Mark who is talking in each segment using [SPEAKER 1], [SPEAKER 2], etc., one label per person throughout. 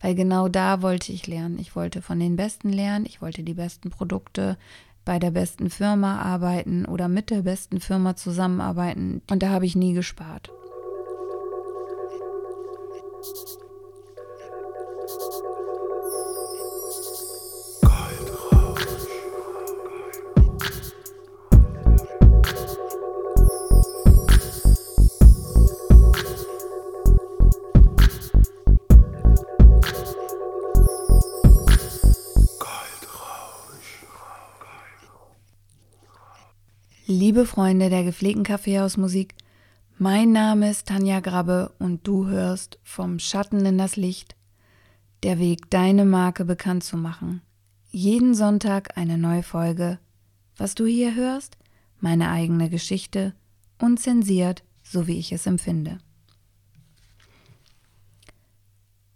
[SPEAKER 1] Weil genau da wollte ich lernen. Ich wollte von den Besten lernen, ich wollte die besten Produkte bei der besten Firma arbeiten oder mit der besten Firma zusammenarbeiten. Und da habe ich nie gespart. Liebe Freunde der gepflegten Kaffeehausmusik, mein Name ist Tanja Grabbe und du hörst vom Schatten in das Licht, der Weg, deine Marke bekannt zu machen. Jeden Sonntag eine neue Folge. Was du hier hörst, meine eigene Geschichte, unzensiert, so wie ich es empfinde.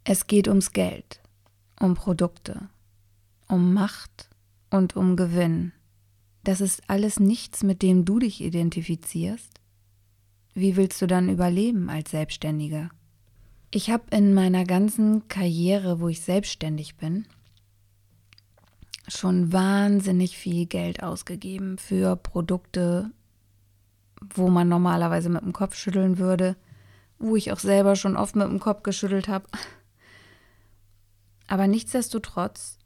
[SPEAKER 1] Es geht ums Geld, um Produkte, um Macht und um Gewinn das ist alles nichts, mit dem du dich identifizierst? Wie willst du dann überleben als Selbstständiger? Ich habe in meiner ganzen Karriere, wo ich selbstständig bin, schon wahnsinnig viel Geld ausgegeben für Produkte, wo man normalerweise mit dem Kopf schütteln würde, wo ich auch selber schon oft mit dem Kopf geschüttelt habe. Aber nichtsdestotrotz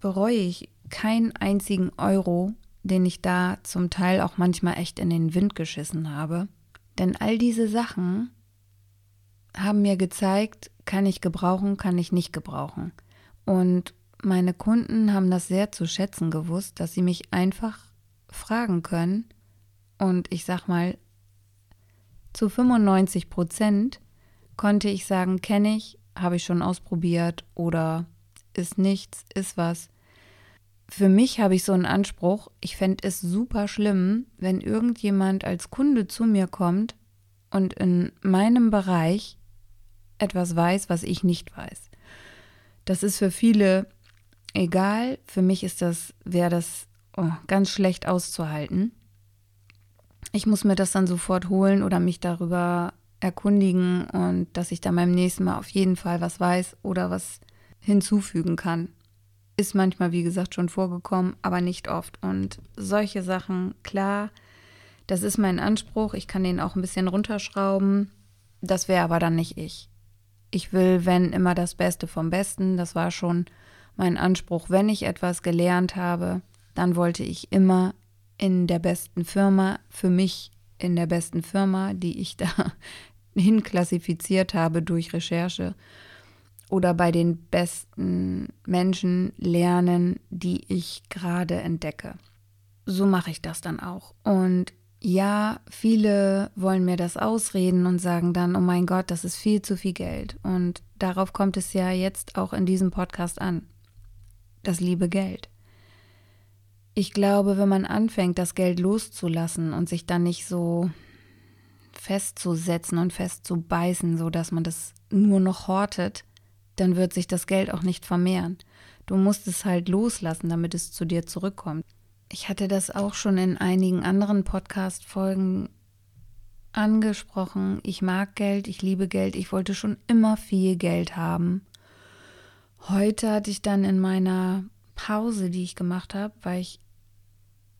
[SPEAKER 1] bereue ich keinen einzigen Euro, den ich da zum Teil auch manchmal echt in den Wind geschissen habe. Denn all diese Sachen haben mir gezeigt, kann ich gebrauchen, kann ich nicht gebrauchen. Und meine Kunden haben das sehr zu schätzen gewusst, dass sie mich einfach fragen können. Und ich sag mal, zu 95 Prozent konnte ich sagen, kenne ich, habe ich schon ausprobiert oder ist nichts, ist was für mich habe ich so einen Anspruch, ich fände es super schlimm, wenn irgendjemand als Kunde zu mir kommt und in meinem Bereich etwas weiß, was ich nicht weiß. Das ist für viele egal. Für mich ist das, wäre das oh, ganz schlecht auszuhalten. Ich muss mir das dann sofort holen oder mich darüber erkundigen und dass ich dann beim nächsten Mal auf jeden Fall was weiß oder was hinzufügen kann. Ist manchmal, wie gesagt, schon vorgekommen, aber nicht oft. Und solche Sachen, klar, das ist mein Anspruch. Ich kann den auch ein bisschen runterschrauben. Das wäre aber dann nicht ich. Ich will, wenn immer das Beste vom Besten. Das war schon mein Anspruch. Wenn ich etwas gelernt habe, dann wollte ich immer in der besten Firma, für mich in der besten Firma, die ich da hinklassifiziert habe durch Recherche, oder bei den besten Menschen lernen, die ich gerade entdecke. So mache ich das dann auch. Und ja, viele wollen mir das ausreden und sagen dann, oh mein Gott, das ist viel zu viel Geld. Und darauf kommt es ja jetzt auch in diesem Podcast an. Das liebe Geld. Ich glaube, wenn man anfängt, das Geld loszulassen und sich dann nicht so festzusetzen und festzubeißen, so dass man das nur noch hortet, dann wird sich das Geld auch nicht vermehren. Du musst es halt loslassen, damit es zu dir zurückkommt. Ich hatte das auch schon in einigen anderen Podcast-Folgen angesprochen. Ich mag Geld, ich liebe Geld, ich wollte schon immer viel Geld haben. Heute hatte ich dann in meiner Pause, die ich gemacht habe, weil ich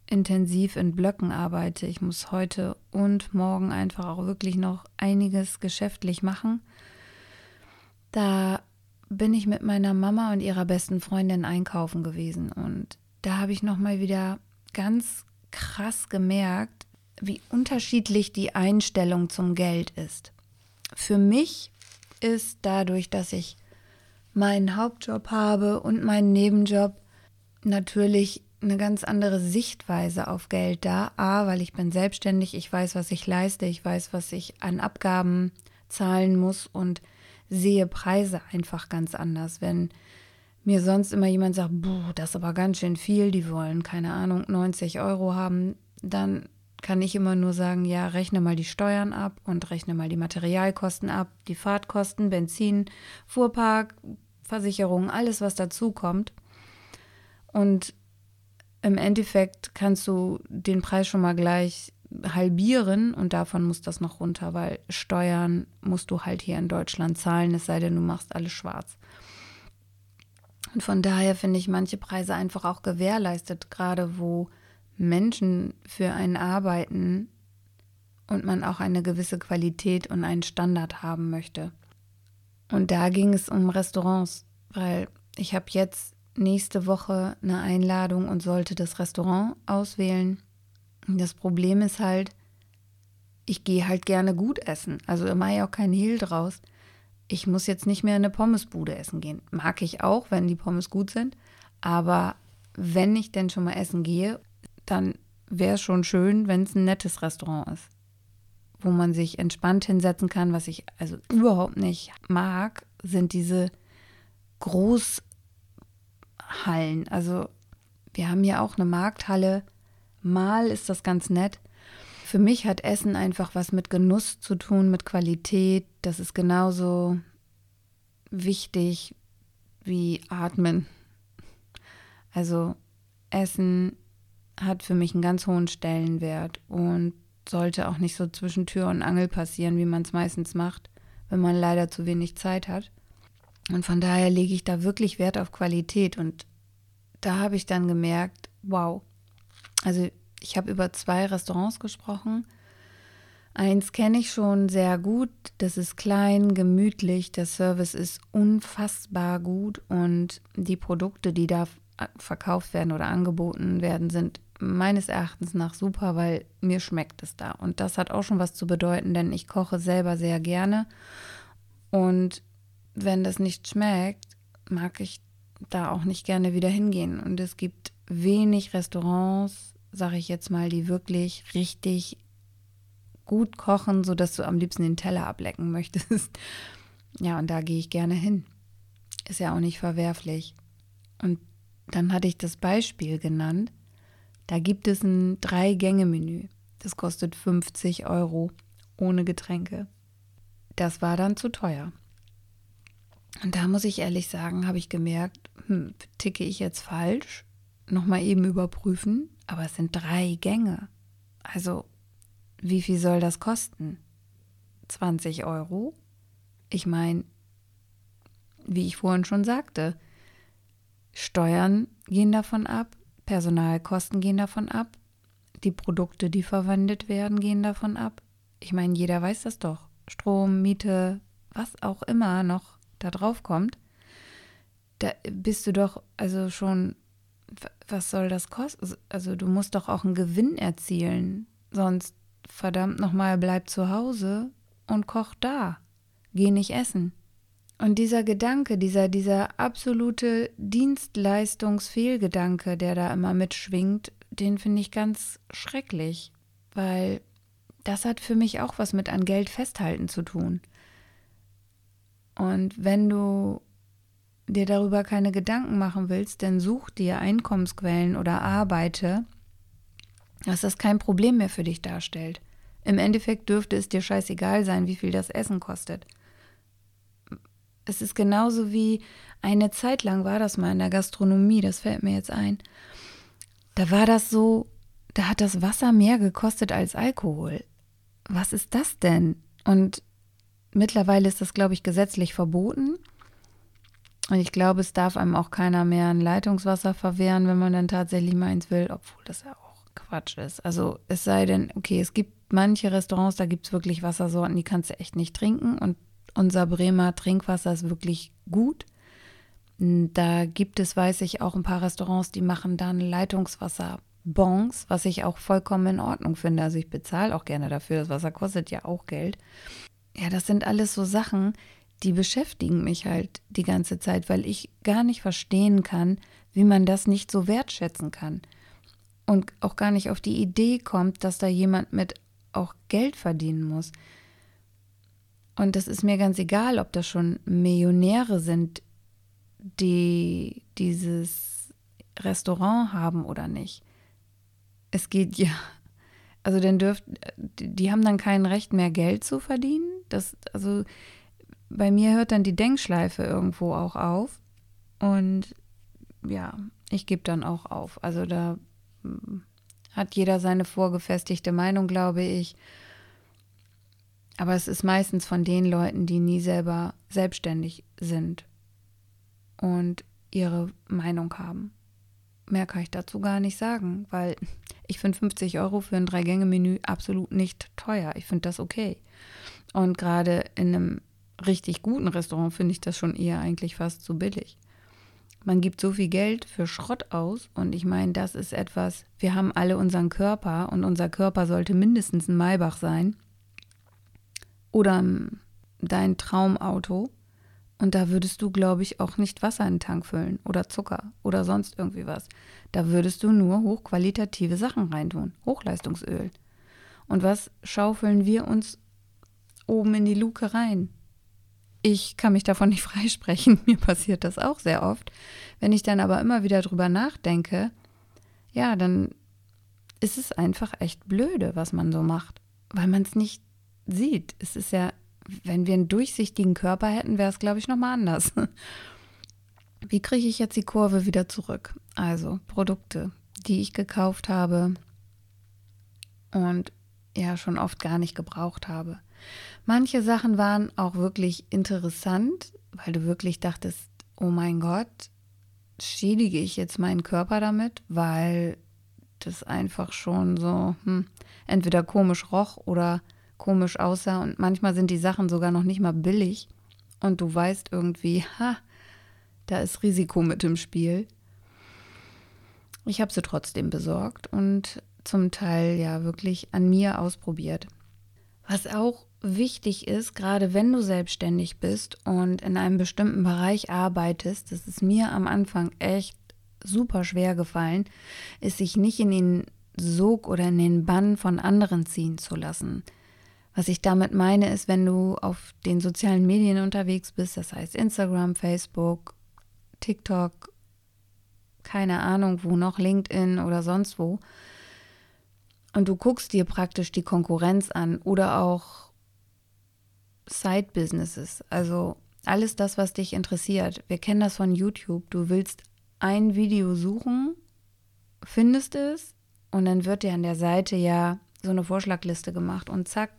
[SPEAKER 1] intensiv in Blöcken arbeite. Ich muss heute und morgen einfach auch wirklich noch einiges geschäftlich machen. Da bin ich mit meiner Mama und ihrer besten Freundin einkaufen gewesen und da habe ich noch mal wieder ganz krass gemerkt, wie unterschiedlich die Einstellung zum Geld ist. Für mich ist dadurch, dass ich meinen Hauptjob habe und meinen Nebenjob natürlich eine ganz andere Sichtweise auf Geld da. A, weil ich bin selbstständig, ich weiß, was ich leiste, ich weiß, was ich an Abgaben zahlen muss und sehe Preise einfach ganz anders. Wenn mir sonst immer jemand sagt, das ist aber ganz schön viel, die wollen, keine Ahnung, 90 Euro haben, dann kann ich immer nur sagen, ja, rechne mal die Steuern ab und rechne mal die Materialkosten ab, die Fahrtkosten, Benzin, Fuhrpark, Versicherung, alles, was dazu kommt. Und im Endeffekt kannst du den Preis schon mal gleich halbieren und davon muss das noch runter, weil Steuern musst du halt hier in Deutschland zahlen, es sei denn, du machst alles schwarz. Und von daher finde ich manche Preise einfach auch gewährleistet, gerade wo Menschen für einen arbeiten und man auch eine gewisse Qualität und einen Standard haben möchte. Und da ging es um Restaurants, weil ich habe jetzt nächste Woche eine Einladung und sollte das Restaurant auswählen. Das Problem ist halt, ich gehe halt gerne gut essen. Also da mache ich auch keinen Hehl draus. Ich muss jetzt nicht mehr in eine Pommesbude essen gehen. Mag ich auch, wenn die Pommes gut sind. Aber wenn ich denn schon mal essen gehe, dann wäre es schon schön, wenn es ein nettes Restaurant ist. Wo man sich entspannt hinsetzen kann. Was ich also überhaupt nicht mag, sind diese Groß- Hallen. Also wir haben ja auch eine Markthalle. Mal ist das ganz nett. Für mich hat Essen einfach was mit Genuss zu tun, mit Qualität. Das ist genauso wichtig wie Atmen. Also Essen hat für mich einen ganz hohen Stellenwert und sollte auch nicht so zwischen Tür und Angel passieren, wie man es meistens macht, wenn man leider zu wenig Zeit hat. Und von daher lege ich da wirklich Wert auf Qualität. Und da habe ich dann gemerkt, wow. Also ich habe über zwei Restaurants gesprochen. Eins kenne ich schon sehr gut. Das ist klein, gemütlich. Der Service ist unfassbar gut und die Produkte, die da verkauft werden oder angeboten werden, sind meines Erachtens nach super, weil mir schmeckt es da. Und das hat auch schon was zu bedeuten, denn ich koche selber sehr gerne. Und wenn das nicht schmeckt, mag ich da auch nicht gerne wieder hingehen. Und es gibt wenig Restaurants, sage ich jetzt mal, die wirklich richtig gut kochen, sodass du am liebsten den Teller ablecken möchtest. Ja, und da gehe ich gerne hin. Ist ja auch nicht verwerflich. Und dann hatte ich das Beispiel genannt. Da gibt es ein Drei-Gänge-Menü. Das kostet 50 Euro ohne Getränke. Das war dann zu teuer. Und da muss ich ehrlich sagen, habe ich gemerkt, hm, ticke ich jetzt falsch? Nochmal eben überprüfen. Aber es sind drei Gänge. Also, wie viel soll das kosten? 20 Euro? Ich meine, wie ich vorhin schon sagte, Steuern gehen davon ab, Personalkosten gehen davon ab, die Produkte, die verwendet werden, gehen davon ab. Ich meine, jeder weiß das doch. Strom, Miete, was auch immer noch da drauf kommt, da bist du doch also schon, was soll das kosten? Also du musst doch auch einen Gewinn erzielen, sonst verdammt nochmal bleib zu Hause und koch da, geh nicht essen. Und dieser Gedanke, dieser, dieser absolute Dienstleistungsfehlgedanke, der da immer mitschwingt, den finde ich ganz schrecklich, weil das hat für mich auch was mit an Geld festhalten zu tun. Und wenn du dir darüber keine Gedanken machen willst, dann such dir Einkommensquellen oder arbeite, dass das kein Problem mehr für dich darstellt. Im Endeffekt dürfte es dir scheißegal sein, wie viel das Essen kostet. Es ist genauso wie eine Zeit lang war das mal in der Gastronomie, das fällt mir jetzt ein. Da war das so, da hat das Wasser mehr gekostet als Alkohol. Was ist das denn? Und Mittlerweile ist das, glaube ich, gesetzlich verboten. Und ich glaube, es darf einem auch keiner mehr ein Leitungswasser verwehren, wenn man dann tatsächlich meins will, obwohl das ja auch Quatsch ist. Also es sei denn, okay, es gibt manche Restaurants, da gibt es wirklich Wassersorten, die kannst du echt nicht trinken. Und unser Bremer Trinkwasser ist wirklich gut. Da gibt es, weiß ich, auch ein paar Restaurants, die machen dann Leitungswasserbons, was ich auch vollkommen in Ordnung finde. Also ich bezahle auch gerne dafür. Das Wasser kostet ja auch Geld ja, das sind alles so Sachen, die beschäftigen mich halt die ganze Zeit, weil ich gar nicht verstehen kann, wie man das nicht so wertschätzen kann. Und auch gar nicht auf die Idee kommt, dass da jemand mit auch Geld verdienen muss. Und das ist mir ganz egal, ob das schon Millionäre sind, die dieses Restaurant haben oder nicht. Es geht ja, also dann dürft, die haben dann kein Recht mehr Geld zu verdienen das, also bei mir hört dann die Denkschleife irgendwo auch auf. Und ja, ich gebe dann auch auf. Also da hm, Hat jeder seine vorgefestigte Meinung, glaube ich. Aber es ist meistens von den Leuten, die nie selber selbstständig sind und ihre Meinung haben. Mehr kann ich dazu gar nicht sagen, weil ich finde 50 Euro für ein Drei-Gänge-Menü absolut nicht teuer. Ich finde das okay. Und gerade in einem richtig guten Restaurant finde ich das schon eher eigentlich fast zu billig. Man gibt so viel Geld für Schrott aus und ich meine, das ist etwas, wir haben alle unseren Körper und unser Körper sollte mindestens ein Maybach sein oder dein Traumauto und da würdest du, glaube ich, auch nicht Wasser in den Tank füllen oder Zucker oder sonst irgendwie was. Da würdest du nur hochqualitative Sachen reintun, Hochleistungsöl. Und was schaufeln wir uns oben in die Luke rein? Ich kann mich davon nicht freisprechen, mir passiert das auch sehr oft. Wenn ich dann aber immer wieder drüber nachdenke, ja, dann ist es einfach echt blöde, was man so macht, weil man es nicht sieht. Es ist ja wenn wir einen durchsichtigen Körper hätten, wäre es, glaube ich, nochmal anders. Wie kriege ich jetzt die Kurve wieder zurück? Also Produkte, die ich gekauft habe und ja schon oft gar nicht gebraucht habe. Manche Sachen waren auch wirklich interessant, weil du wirklich dachtest, oh mein Gott, schädige ich jetzt meinen Körper damit, weil das einfach schon so hm, entweder komisch roch oder komisch aussah und manchmal sind die Sachen sogar noch nicht mal billig und du weißt irgendwie, ha, da ist Risiko mit im Spiel. Ich habe sie trotzdem besorgt und zum Teil ja wirklich an mir ausprobiert. Was auch wichtig ist, gerade wenn du selbstständig bist und in einem bestimmten Bereich arbeitest, das ist mir am Anfang echt super schwer gefallen, ist sich nicht in den Sog oder in den Bann von anderen ziehen zu lassen. Was ich damit meine, ist, wenn du auf den sozialen Medien unterwegs bist, das heißt Instagram, Facebook, TikTok, keine Ahnung wo noch, LinkedIn oder sonst wo, und du guckst dir praktisch die Konkurrenz an oder auch Side-Businesses, also alles das, was dich interessiert. Wir kennen das von YouTube. Du willst ein Video suchen, findest es und dann wird dir an der Seite ja so eine Vorschlagliste gemacht und zack,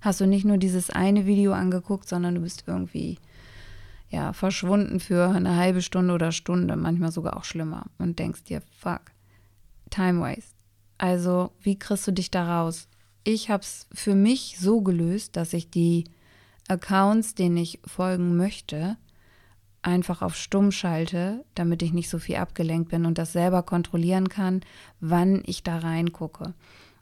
[SPEAKER 1] hast du nicht nur dieses eine Video angeguckt, sondern du bist irgendwie ja verschwunden für eine halbe Stunde oder Stunde, manchmal sogar auch schlimmer und denkst dir, fuck, time waste. Also, wie kriegst du dich da raus? Ich habe es für mich so gelöst, dass ich die Accounts, denen ich folgen möchte, einfach auf stumm schalte, damit ich nicht so viel abgelenkt bin und das selber kontrollieren kann, wann ich da reingucke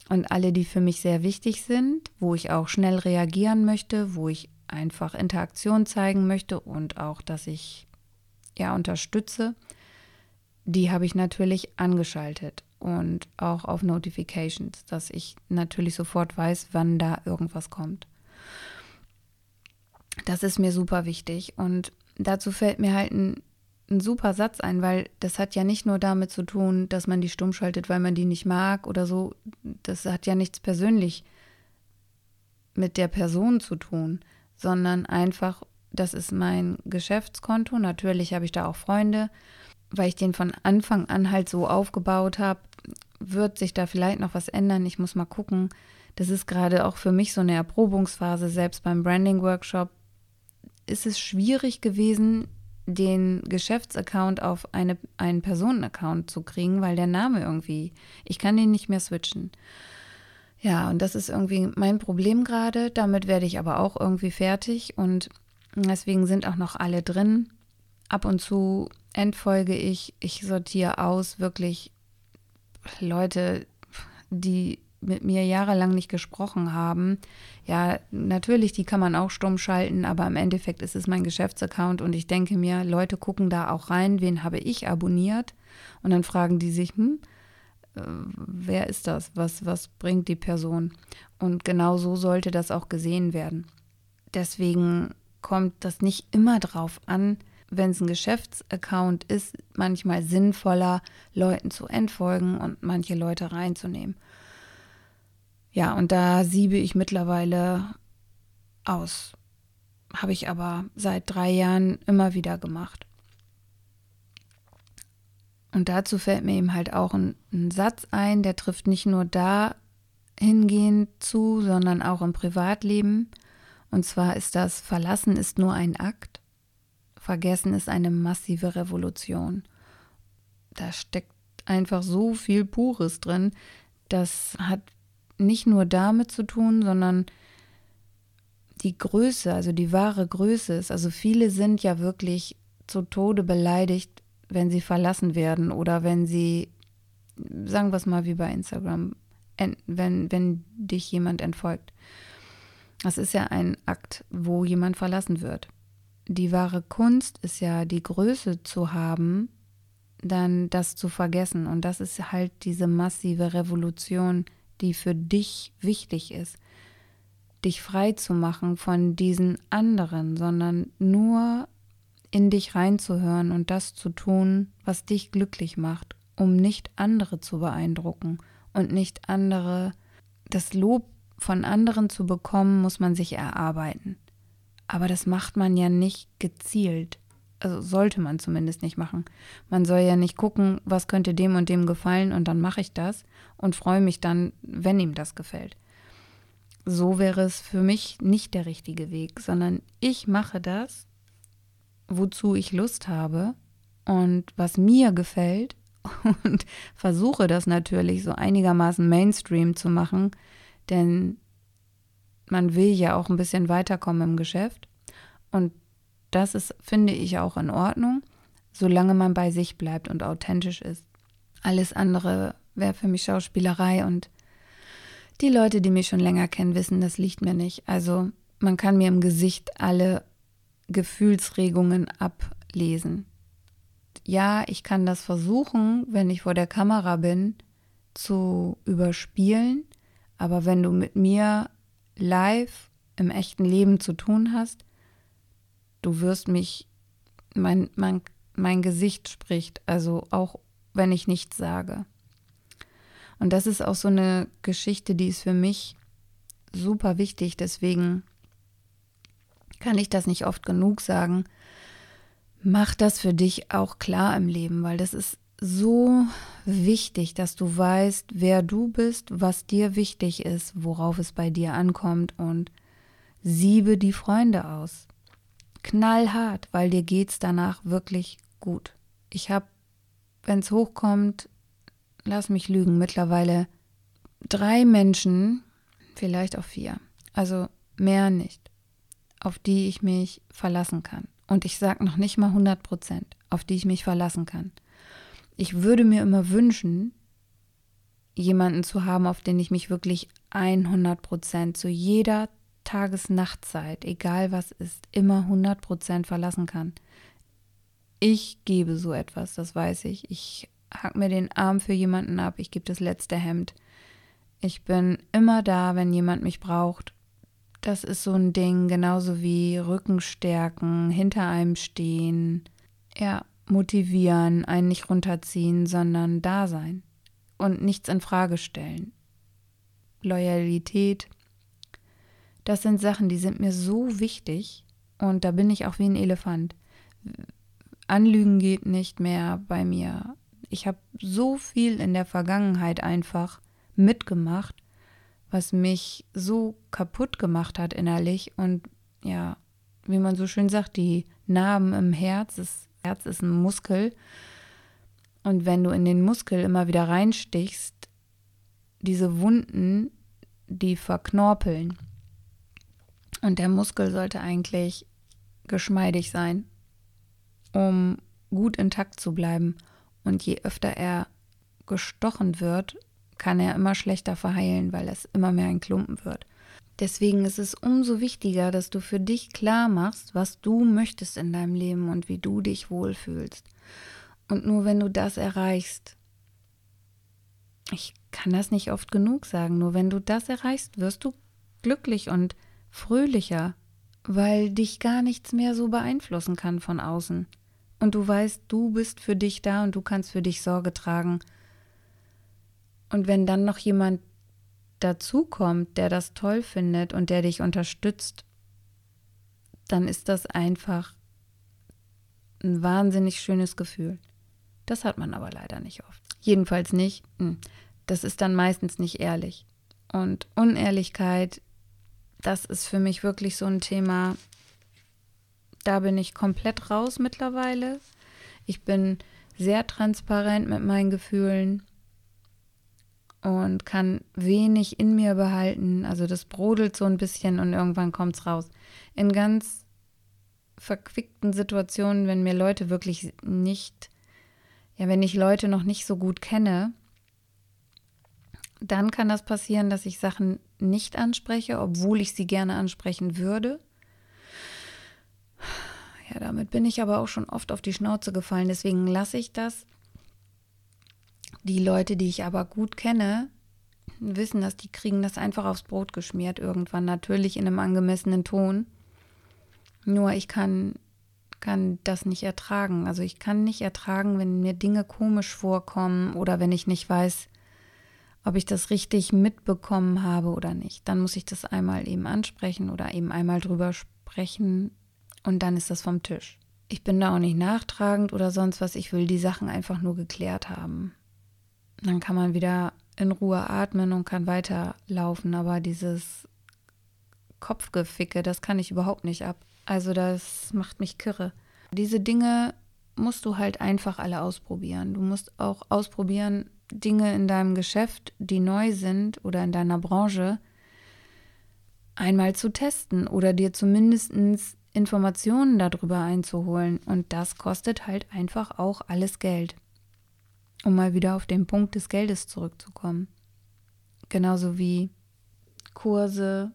[SPEAKER 1] und alle, die für mich sehr wichtig sind, wo ich auch schnell reagieren möchte, wo ich einfach Interaktion zeigen möchte und auch, dass ich ja unterstütze, die habe ich natürlich angeschaltet und auch auf Notifications, dass ich natürlich sofort weiß, wann da irgendwas kommt. Das ist mir super wichtig und dazu fällt mir halt ein ein super Satz ein, weil das hat ja nicht nur damit zu tun, dass man die stumm schaltet, weil man die nicht mag oder so. Das hat ja nichts persönlich mit der Person zu tun, sondern einfach, das ist mein Geschäftskonto. Natürlich habe ich da auch Freunde, weil ich den von Anfang an halt so aufgebaut habe. Wird sich da vielleicht noch was ändern? Ich muss mal gucken. Das ist gerade auch für mich so eine Erprobungsphase. Selbst beim Branding-Workshop ist es schwierig gewesen, den Geschäftsaccount auf eine, einen Personenaccount zu kriegen, weil der Name irgendwie, ich kann den nicht mehr switchen. Ja, und das ist irgendwie mein Problem gerade. Damit werde ich aber auch irgendwie fertig und deswegen sind auch noch alle drin. Ab und zu entfolge ich, ich sortiere aus wirklich Leute, die mit mir jahrelang nicht gesprochen haben, ja, natürlich, die kann man auch stumm schalten, aber im Endeffekt ist es mein Geschäftsaccount und ich denke mir, Leute gucken da auch rein, wen habe ich abonniert? Und dann fragen die sich, hm, äh, wer ist das? Was, was bringt die Person? Und genau so sollte das auch gesehen werden. Deswegen kommt das nicht immer drauf an, wenn es ein Geschäftsaccount ist, manchmal sinnvoller, Leuten zu entfolgen und manche Leute reinzunehmen. Ja, und da siebe ich mittlerweile aus. Habe ich aber seit drei Jahren immer wieder gemacht. Und dazu fällt mir eben halt auch ein, ein Satz ein, der trifft nicht nur da hingehend zu, sondern auch im Privatleben. Und zwar ist das Verlassen ist nur ein Akt, Vergessen ist eine massive Revolution. Da steckt einfach so viel Pures drin. Das hat nicht nur damit zu tun, sondern die Größe, also die wahre Größe ist. Also viele sind ja wirklich zu Tode beleidigt, wenn sie verlassen werden oder wenn sie, sagen wir es mal wie bei Instagram, wenn, wenn dich jemand entfolgt. Das ist ja ein Akt, wo jemand verlassen wird. Die wahre Kunst ist ja die Größe zu haben, dann das zu vergessen. Und das ist halt diese massive Revolution, die für dich wichtig ist. Dich frei zu machen von diesen anderen, sondern nur in dich reinzuhören und das zu tun, was dich glücklich macht, um nicht andere zu beeindrucken und nicht andere. Das Lob von anderen zu bekommen, muss man sich erarbeiten. Aber das macht man ja nicht gezielt. Also sollte man zumindest nicht machen. Man soll ja nicht gucken, was könnte dem und dem gefallen und dann mache ich das und freue mich dann, wenn ihm das gefällt. So wäre es für mich nicht der richtige Weg, sondern ich mache das wozu ich Lust habe und was mir gefällt und versuche das natürlich so einigermaßen Mainstream zu machen, denn man will ja auch ein bisschen weiterkommen im Geschäft und das ist, finde ich, auch in Ordnung, solange man bei sich bleibt und authentisch ist. Alles andere wäre für mich Schauspielerei und die Leute, die mich schon länger kennen, wissen, das liegt mir nicht. Also man kann mir im Gesicht alle Gefühlsregungen ablesen. Ja, ich kann das versuchen, wenn ich vor der Kamera bin, zu überspielen, aber wenn du mit mir live im echten Leben zu tun hast, du wirst mich, mein, mein, mein Gesicht spricht, also auch wenn ich nichts sage. Und das ist auch so eine Geschichte, die ist für mich super wichtig, deswegen kann ich das nicht oft genug sagen. Mach das für dich auch klar im Leben, weil das ist so wichtig, dass du weißt, wer du bist, was dir wichtig ist, worauf es bei dir ankommt und siebe die Freunde aus. Knallhart, weil dir geht's danach wirklich gut. Ich habe, wenn es hochkommt, lass mich lügen, mittlerweile drei Menschen, vielleicht auch vier, also mehr nicht, auf die ich mich verlassen kann. Und ich sage noch nicht mal 100 Prozent, auf die ich mich verlassen kann. Ich würde mir immer wünschen, jemanden zu haben, auf den ich mich wirklich 100 Prozent zu jeder Tages-Nachtzeit, egal was ist, immer 100 Prozent verlassen kann. Ich gebe so etwas, das weiß ich. Ich hack mir den Arm für jemanden ab, ich gebe das letzte Hemd. Ich bin immer da, wenn jemand mich braucht das ist so ein Ding, genauso wie Rückenstärken, hinter einem stehen, ja, motivieren, einen nicht runterziehen, sondern da sein und nichts in Frage stellen. Loyalität, das sind Sachen, die sind mir so wichtig und da bin ich auch wie ein Elefant. Anlügen geht nicht mehr bei mir. Ich habe so viel in der Vergangenheit einfach mitgemacht was mich so kaputt gemacht hat innerlich und ja, wie man so schön sagt, die Narben im Herz, das Herz ist ein Muskel und wenn du in den Muskel immer wieder reinstichst, diese Wunden, die verknorpeln. Und der Muskel sollte eigentlich geschmeidig sein, um gut intakt zu bleiben. Und je öfter er gestochen wird, kann er immer schlechter verheilen, weil es immer mehr ein Klumpen wird. Deswegen ist es umso wichtiger, dass du für dich klar machst, was du möchtest in deinem Leben und wie du dich wohlfühlst. Und nur wenn du das erreichst, ich kann das nicht oft genug sagen, nur wenn du das erreichst, wirst du glücklich und fröhlicher, weil dich gar nichts mehr so beeinflussen kann von außen. Und du weißt, du bist für dich da und du kannst für dich Sorge tragen und wenn dann noch jemand dazukommt, der das toll findet und der dich unterstützt, dann ist das einfach ein wahnsinnig schönes Gefühl. Das hat man aber leider nicht oft. Jedenfalls nicht. Hm, das ist dann meistens nicht ehrlich. Und Unehrlichkeit, das ist für mich wirklich so ein Thema, da bin ich komplett raus mittlerweile. Ich bin sehr transparent mit meinen Gefühlen und kann wenig in mir behalten. Also das brodelt so ein bisschen und irgendwann kommt es raus. In ganz verquickten Situationen, wenn mir Leute wirklich nicht, ja, wenn ich Leute noch nicht so gut kenne, dann kann das passieren, dass ich Sachen nicht anspreche, obwohl ich sie gerne ansprechen würde. Ja, damit bin ich aber auch schon oft auf die Schnauze gefallen, deswegen lasse ich das. Die Leute, die ich aber gut kenne, wissen das, die kriegen das einfach aufs Brot geschmiert irgendwann, natürlich in einem angemessenen Ton. Nur ich kann, kann das nicht ertragen. Also ich kann nicht ertragen, wenn mir Dinge komisch vorkommen oder wenn ich nicht weiß, ob ich das richtig mitbekommen habe oder nicht. Dann muss ich das einmal eben ansprechen oder eben einmal drüber sprechen und dann ist das vom Tisch. Ich bin da auch nicht nachtragend oder sonst was. Ich will die Sachen einfach nur geklärt haben. Dann kann man wieder in Ruhe atmen und kann weiterlaufen. Aber dieses Kopfgeficke, das kann ich überhaupt nicht ab. Also das macht mich kirre. Diese Dinge musst du halt einfach alle ausprobieren. Du musst auch ausprobieren, Dinge in deinem Geschäft, die neu sind oder in deiner Branche, einmal zu testen oder dir zumindest Informationen darüber einzuholen. Und das kostet halt einfach auch alles Geld um mal wieder auf den Punkt des Geldes zurückzukommen. Genauso wie Kurse.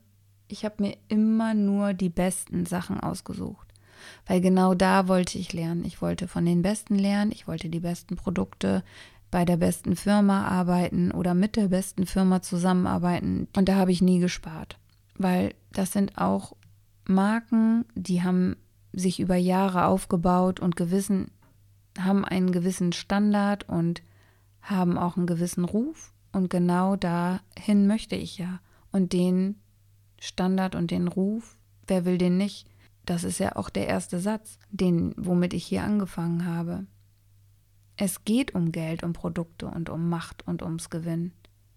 [SPEAKER 1] Ich habe mir immer nur die besten Sachen ausgesucht, weil genau da wollte ich lernen. Ich wollte von den Besten lernen, ich wollte die besten Produkte bei der besten Firma arbeiten oder mit der besten Firma zusammenarbeiten. Und da habe ich nie gespart, weil das sind auch Marken, die haben sich über Jahre aufgebaut und gewissen haben einen gewissen Standard und haben auch einen gewissen Ruf. Und genau dahin möchte ich ja. Und den Standard und den Ruf, wer will den nicht? Das ist ja auch der erste Satz, den, womit ich hier angefangen habe. Es geht um Geld, um Produkte und um Macht und ums Gewinn.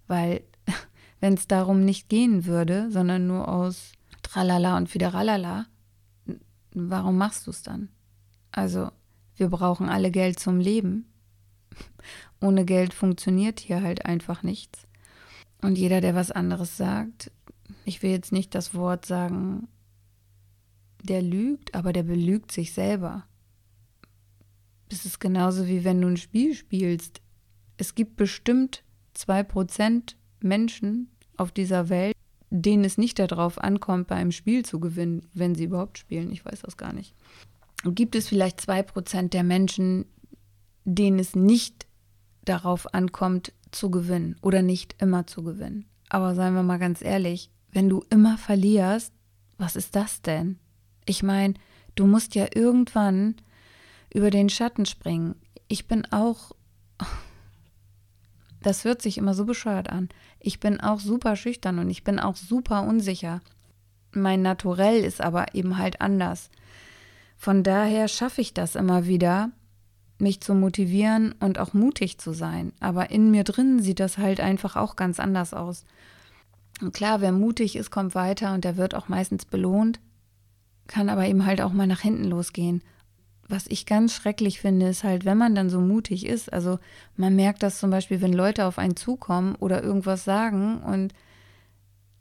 [SPEAKER 1] Weil, wenn es darum nicht gehen würde, sondern nur aus Tralala und Fideralala, warum machst du es dann? Also, wir brauchen alle Geld zum Leben. Ohne Geld funktioniert hier halt einfach nichts. Und jeder, der was anderes sagt, ich will jetzt nicht das Wort sagen, der lügt, aber der belügt sich selber. Genauso wie wenn du ein Spiel spielst. Es gibt bestimmt zwei Prozent Menschen auf dieser Welt, denen es nicht darauf ankommt, bei einem Spiel zu gewinnen, wenn sie überhaupt spielen. Ich weiß das gar nicht gibt es vielleicht zwei Prozent der Menschen, denen es nicht darauf ankommt, zu gewinnen oder nicht immer zu gewinnen. Aber seien wir mal ganz ehrlich, wenn du immer verlierst, was ist das denn? Ich meine, du musst ja irgendwann über den Schatten springen. Ich bin auch, das hört sich immer so bescheuert an, ich bin auch super schüchtern und ich bin auch super unsicher. Mein Naturell ist aber eben halt anders. Von daher schaffe ich das immer wieder, mich zu motivieren und auch mutig zu sein. Aber in mir drin sieht das halt einfach auch ganz anders aus. Und klar, wer mutig ist, kommt weiter und der wird auch meistens belohnt, kann aber eben halt auch mal nach hinten losgehen. Was ich ganz schrecklich finde, ist halt, wenn man dann so mutig ist, also man merkt das zum Beispiel, wenn Leute auf einen zukommen oder irgendwas sagen und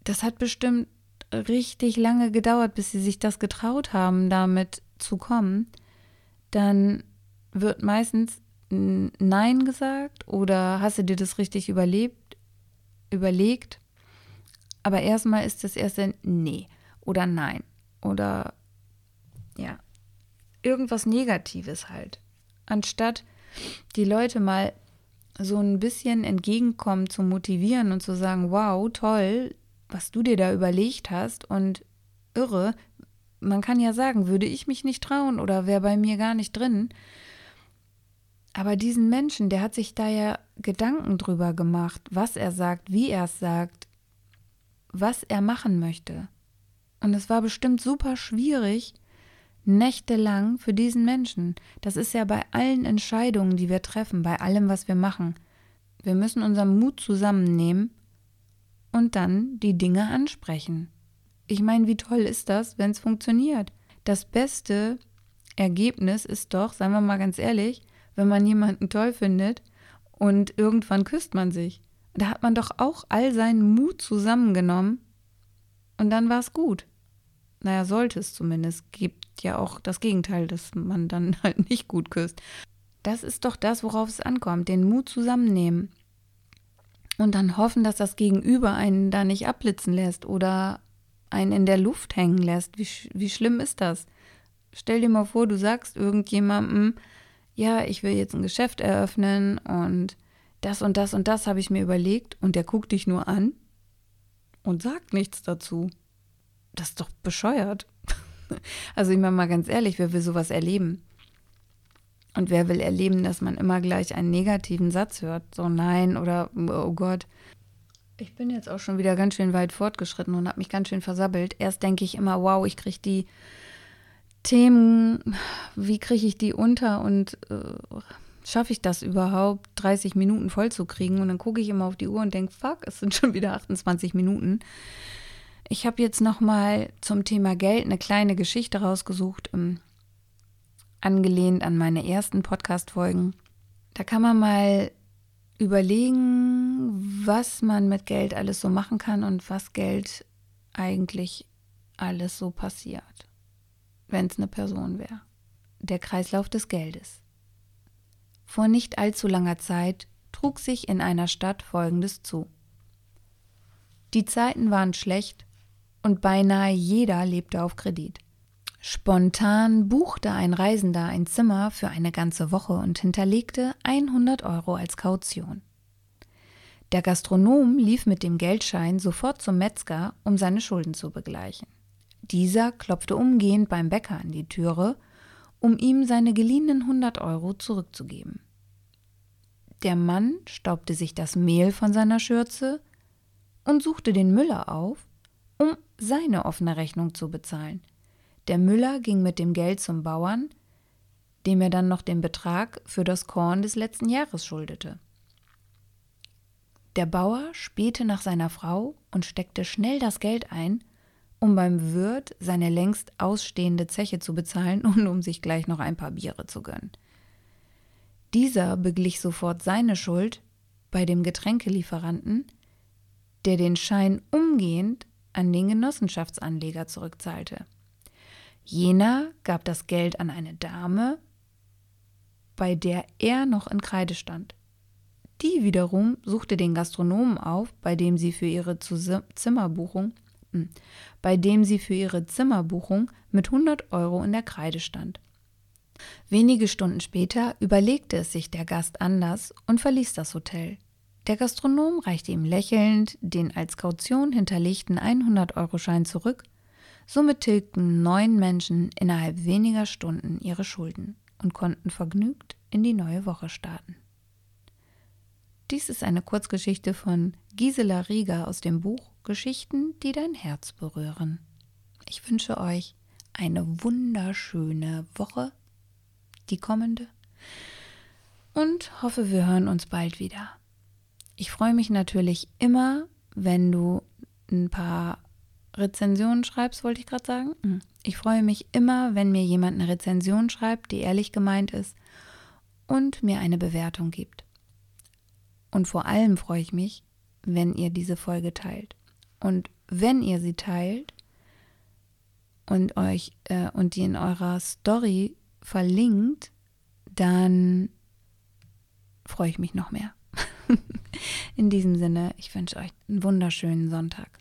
[SPEAKER 1] das hat bestimmt richtig lange gedauert, bis sie sich das getraut haben, damit zu kommen, dann wird meistens Nein gesagt oder hast du dir das richtig überlebt, überlegt. Aber erstmal ist das erste Nee oder Nein oder ja, irgendwas Negatives halt. Anstatt die Leute mal so ein bisschen entgegenkommen zu motivieren und zu sagen, wow, toll, was du dir da überlegt hast und irre, man kann ja sagen, würde ich mich nicht trauen oder wäre bei mir gar nicht drin. Aber diesen Menschen, der hat sich da ja Gedanken drüber gemacht, was er sagt, wie er es sagt, was er machen möchte. Und es war bestimmt super schwierig, nächtelang für diesen Menschen. Das ist ja bei allen Entscheidungen, die wir treffen, bei allem, was wir machen. Wir müssen unseren Mut zusammennehmen und dann die Dinge ansprechen. Ich meine, wie toll ist das, wenn es funktioniert? Das beste Ergebnis ist doch, seien wir mal ganz ehrlich, wenn man jemanden toll findet und irgendwann küsst man sich. Da hat man doch auch all seinen Mut zusammengenommen und dann war es gut. Naja, sollte es zumindest. Gibt ja auch das Gegenteil, dass man dann halt nicht gut küsst. Das ist doch das, worauf es ankommt. Den Mut zusammennehmen. Und dann hoffen, dass das Gegenüber einen da nicht abblitzen lässt oder einen in der Luft hängen lässt. Wie, wie schlimm ist das? Stell dir mal vor, du sagst irgendjemandem, ja, ich will jetzt ein Geschäft eröffnen und das und das und das habe ich mir überlegt und der guckt dich nur an und sagt nichts dazu. Das ist doch bescheuert. Also ich meine mal ganz ehrlich, wer will sowas erleben? Und wer will erleben, dass man immer gleich einen negativen Satz hört? So nein oder oh Gott. Ich bin jetzt auch schon wieder ganz schön weit fortgeschritten und habe mich ganz schön versabbelt. Erst denke ich immer, wow, ich kriege die Themen, wie kriege ich die unter und äh, schaffe ich das überhaupt, 30 Minuten voll zu kriegen? Und dann gucke ich immer auf die Uhr und denke, fuck, es sind schon wieder 28 Minuten. Ich habe jetzt noch mal zum Thema Geld eine kleine Geschichte rausgesucht, um, ähm, angelehnt an meine ersten Podcast-Folgen. Da kann man mal überlegen, was man mit Geld alles so machen kann und was Geld eigentlich alles so passiert, wenn es eine Person wäre. Der Kreislauf des Geldes. Vor nicht allzu langer Zeit trug sich in einer Stadt Folgendes zu. Die Zeiten waren schlecht und beinahe jeder lebte auf Kredit. Spontan buchte ein Reisender ein Zimmer für eine ganze Woche und hinterlegte 100 Euro als Kaution. Der Gastronom lief mit dem Geldschein sofort zum Metzger, um seine Schulden zu begleichen. Dieser klopfte umgehend beim Bäcker an die Türe um ihm seine geliehenen 100 Euro zurückzugeben. Der Mann staubte sich das Mehl von seiner Schürze und suchte den Müller auf, um seine offene Rechnung zu bezahlen. Der Müller ging mit dem Geld zum Bauern, dem er dann noch den Betrag für das Korn des letzten Jahres schuldete. Der Bauer spähte nach seiner Frau und steckte schnell das Geld ein, um beim Wirt seine längst ausstehende Zeche zu bezahlen und um sich gleich noch ein paar Biere zu gönnen. Dieser beglich sofort seine Schuld bei dem Getränkelieferanten, der den Schein umgehend an den Genossenschaftsanleger zurückzahlte. Jener gab das Geld an eine Dame, bei der er noch in Kreide stand. Die wiederum suchte den Gastronomen auf, bei dem sie für ihre Zimmerbuchung bei dem sie für ihre Zimmerbuchung mit 100 Euro in der Kreide stand. Wenige Stunden später überlegte es sich der Gast anders und verließ das Hotel. Der Gastronom reichte ihm lächelnd den als Kaution hinterlegten 100-Euro-Schein zurück. Somit tilgten neun Menschen innerhalb weniger Stunden ihre Schulden und konnten vergnügt in die neue Woche starten. Dies ist eine Kurzgeschichte von Gisela Rieger aus dem Buch Geschichten, die dein Herz berühren. Ich wünsche euch eine wunderschöne Woche, die kommende, und hoffe, wir hören uns bald wieder. Ich freue mich natürlich immer, wenn du ein paar Rezensionen schreibst, wollte ich gerade sagen. Hm. Ich freue mich immer, wenn mir jemand eine Rezension schreibt, die ehrlich gemeint ist und mir eine Bewertung gibt. Und vor allem freue ich mich, wenn ihr diese Folge teilt. Und wenn ihr sie teilt und euch äh, und die in eurer Story verlinkt, dann freue ich mich noch mehr. in diesem Sinne, ich wünsche euch einen wunderschönen Sonntag.